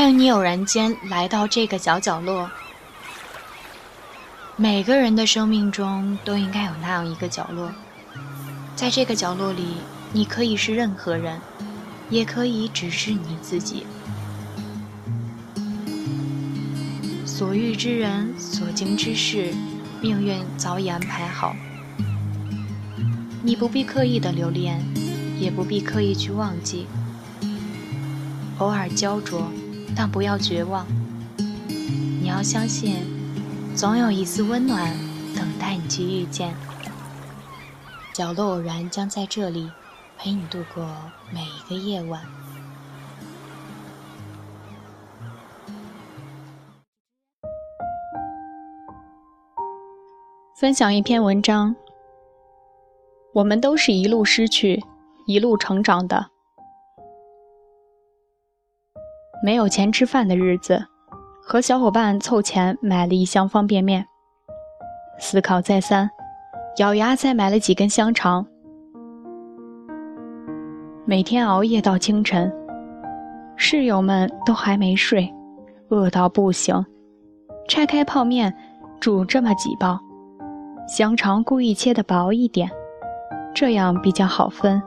欢迎你偶然间来到这个小角落。每个人的生命中都应该有那样一个角落，在这个角落里，你可以是任何人，也可以只是你自己。所遇之人，所经之事，命运早已安排好。你不必刻意的留恋，也不必刻意去忘记。偶尔焦灼，但不要绝望。你要相信，总有一丝温暖等待你去遇见。角落偶然将在这里陪你度过每一个夜晚。分享一篇文章。我们都是一路失去，一路成长的。没有钱吃饭的日子，和小伙伴凑钱买了一箱方便面。思考再三，咬牙再买了几根香肠。每天熬夜到清晨，室友们都还没睡，饿到不行。拆开泡面，煮这么几包，香肠故意切的薄一点，这样比较好分。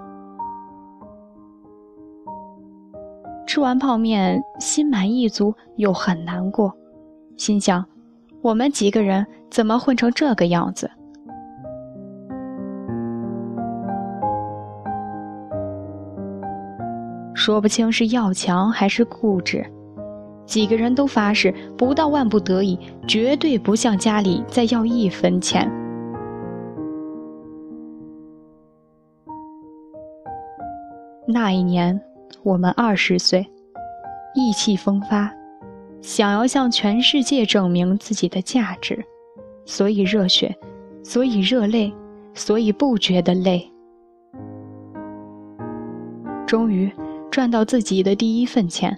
吃完泡面，心满意足又很难过，心想：我们几个人怎么混成这个样子？说不清是要强还是固执，几个人都发誓，不到万不得已，绝对不向家里再要一分钱。那一年。我们二十岁，意气风发，想要向全世界证明自己的价值，所以热血，所以热泪，所以不觉得累。终于赚到自己的第一份钱，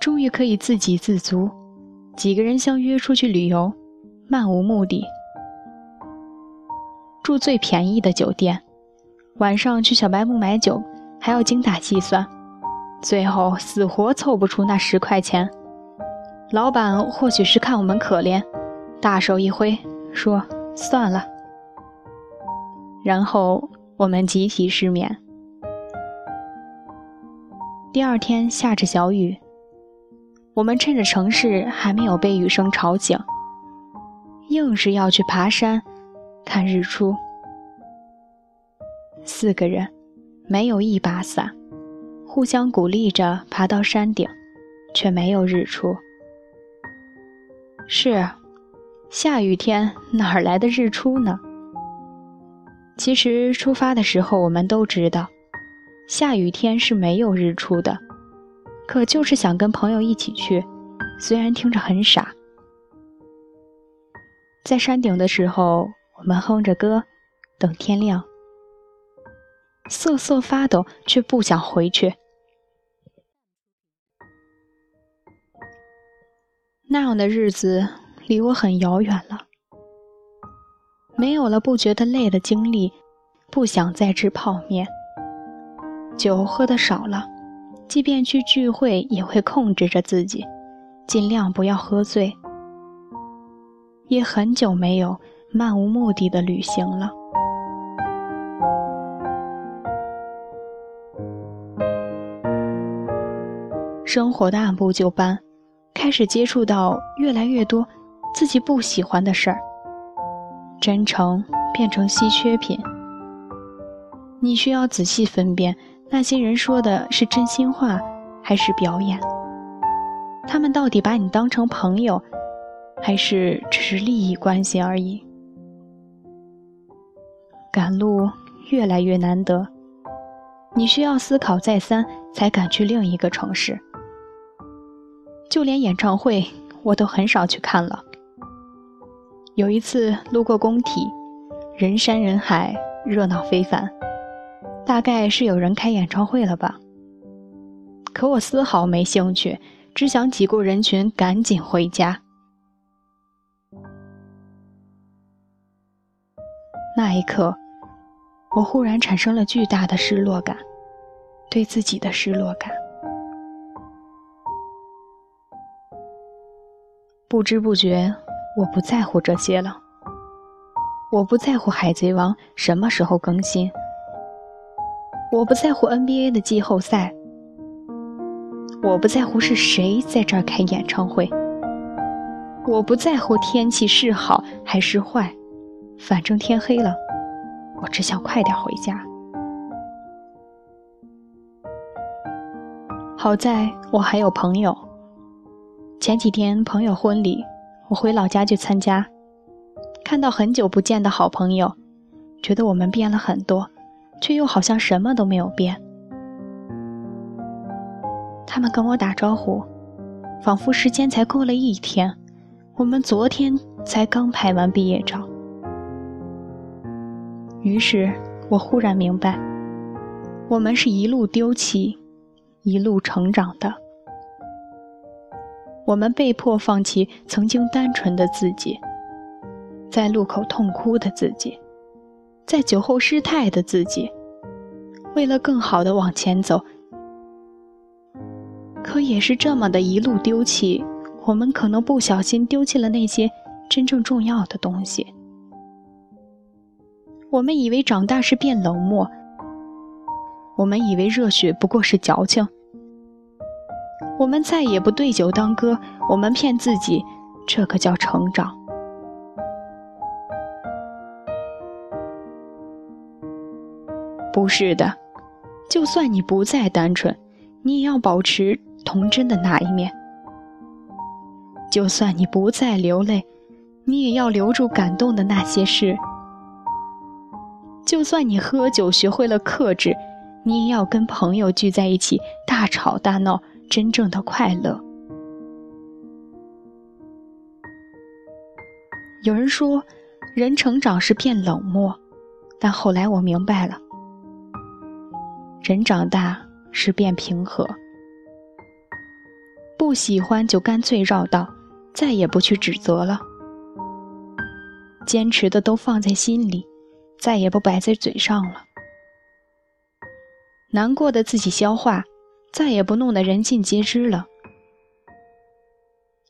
终于可以自给自足。几个人相约出去旅游，漫无目的，住最便宜的酒店，晚上去小白木买酒，还要精打细算。最后死活凑不出那十块钱，老板或许是看我们可怜，大手一挥说算了。然后我们集体失眠。第二天下着小雨，我们趁着城市还没有被雨声吵醒，硬是要去爬山看日出。四个人，没有一把伞。互相鼓励着爬到山顶，却没有日出。是，下雨天哪儿来的日出呢？其实出发的时候我们都知道，下雨天是没有日出的，可就是想跟朋友一起去，虽然听着很傻。在山顶的时候，我们哼着歌，等天亮，瑟瑟发抖，却不想回去。那样的日子离我很遥远了，没有了不觉得累的精力，不想再吃泡面。酒喝的少了，即便去聚会也会控制着自己，尽量不要喝醉。也很久没有漫无目的的旅行了，生活的按部就班。开始接触到越来越多自己不喜欢的事儿，真诚变成稀缺品。你需要仔细分辨那些人说的是真心话还是表演，他们到底把你当成朋友，还是只是利益关系而已？赶路越来越难得，你需要思考再三才敢去另一个城市。就连演唱会我都很少去看了。有一次路过工体，人山人海，热闹非凡，大概是有人开演唱会了吧。可我丝毫没兴趣，只想挤过人群赶紧回家。那一刻，我忽然产生了巨大的失落感，对自己的失落感。不知不觉，我不在乎这些了。我不在乎《海贼王》什么时候更新，我不在乎 NBA 的季后赛，我不在乎是谁在这儿开演唱会，我不在乎天气是好还是坏，反正天黑了，我只想快点回家。好在我还有朋友。前几天朋友婚礼，我回老家去参加，看到很久不见的好朋友，觉得我们变了很多，却又好像什么都没有变。他们跟我打招呼，仿佛时间才过了一天，我们昨天才刚拍完毕业照。于是我忽然明白，我们是一路丢弃，一路成长的。我们被迫放弃曾经单纯的自己，在路口痛哭的自己，在酒后失态的自己，为了更好的往前走。可也是这么的一路丢弃，我们可能不小心丢弃了那些真正重要的东西。我们以为长大是变冷漠，我们以为热血不过是矫情。我们再也不对酒当歌，我们骗自己，这个叫成长。不是的，就算你不再单纯，你也要保持童真的那一面；就算你不再流泪，你也要留住感动的那些事；就算你喝酒学会了克制，你也要跟朋友聚在一起大吵大闹。真正的快乐。有人说，人成长是变冷漠，但后来我明白了，人长大是变平和。不喜欢就干脆绕道，再也不去指责了。坚持的都放在心里，再也不摆在嘴上了。难过的自己消化。再也不弄得人尽皆知了。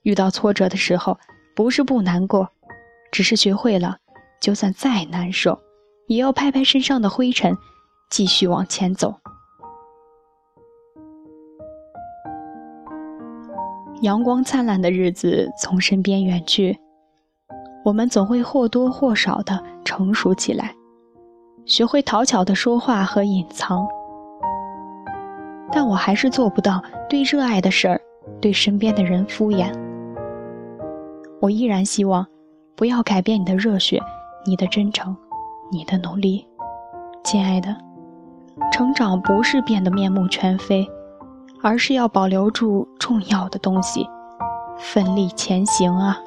遇到挫折的时候，不是不难过，只是学会了，就算再难受，也要拍拍身上的灰尘，继续往前走。阳光灿烂的日子从身边远去，我们总会或多或少的成熟起来，学会讨巧的说话和隐藏。但我还是做不到对热爱的事儿、对身边的人敷衍。我依然希望，不要改变你的热血、你的真诚、你的努力，亲爱的。成长不是变得面目全非，而是要保留住重要的东西，奋力前行啊！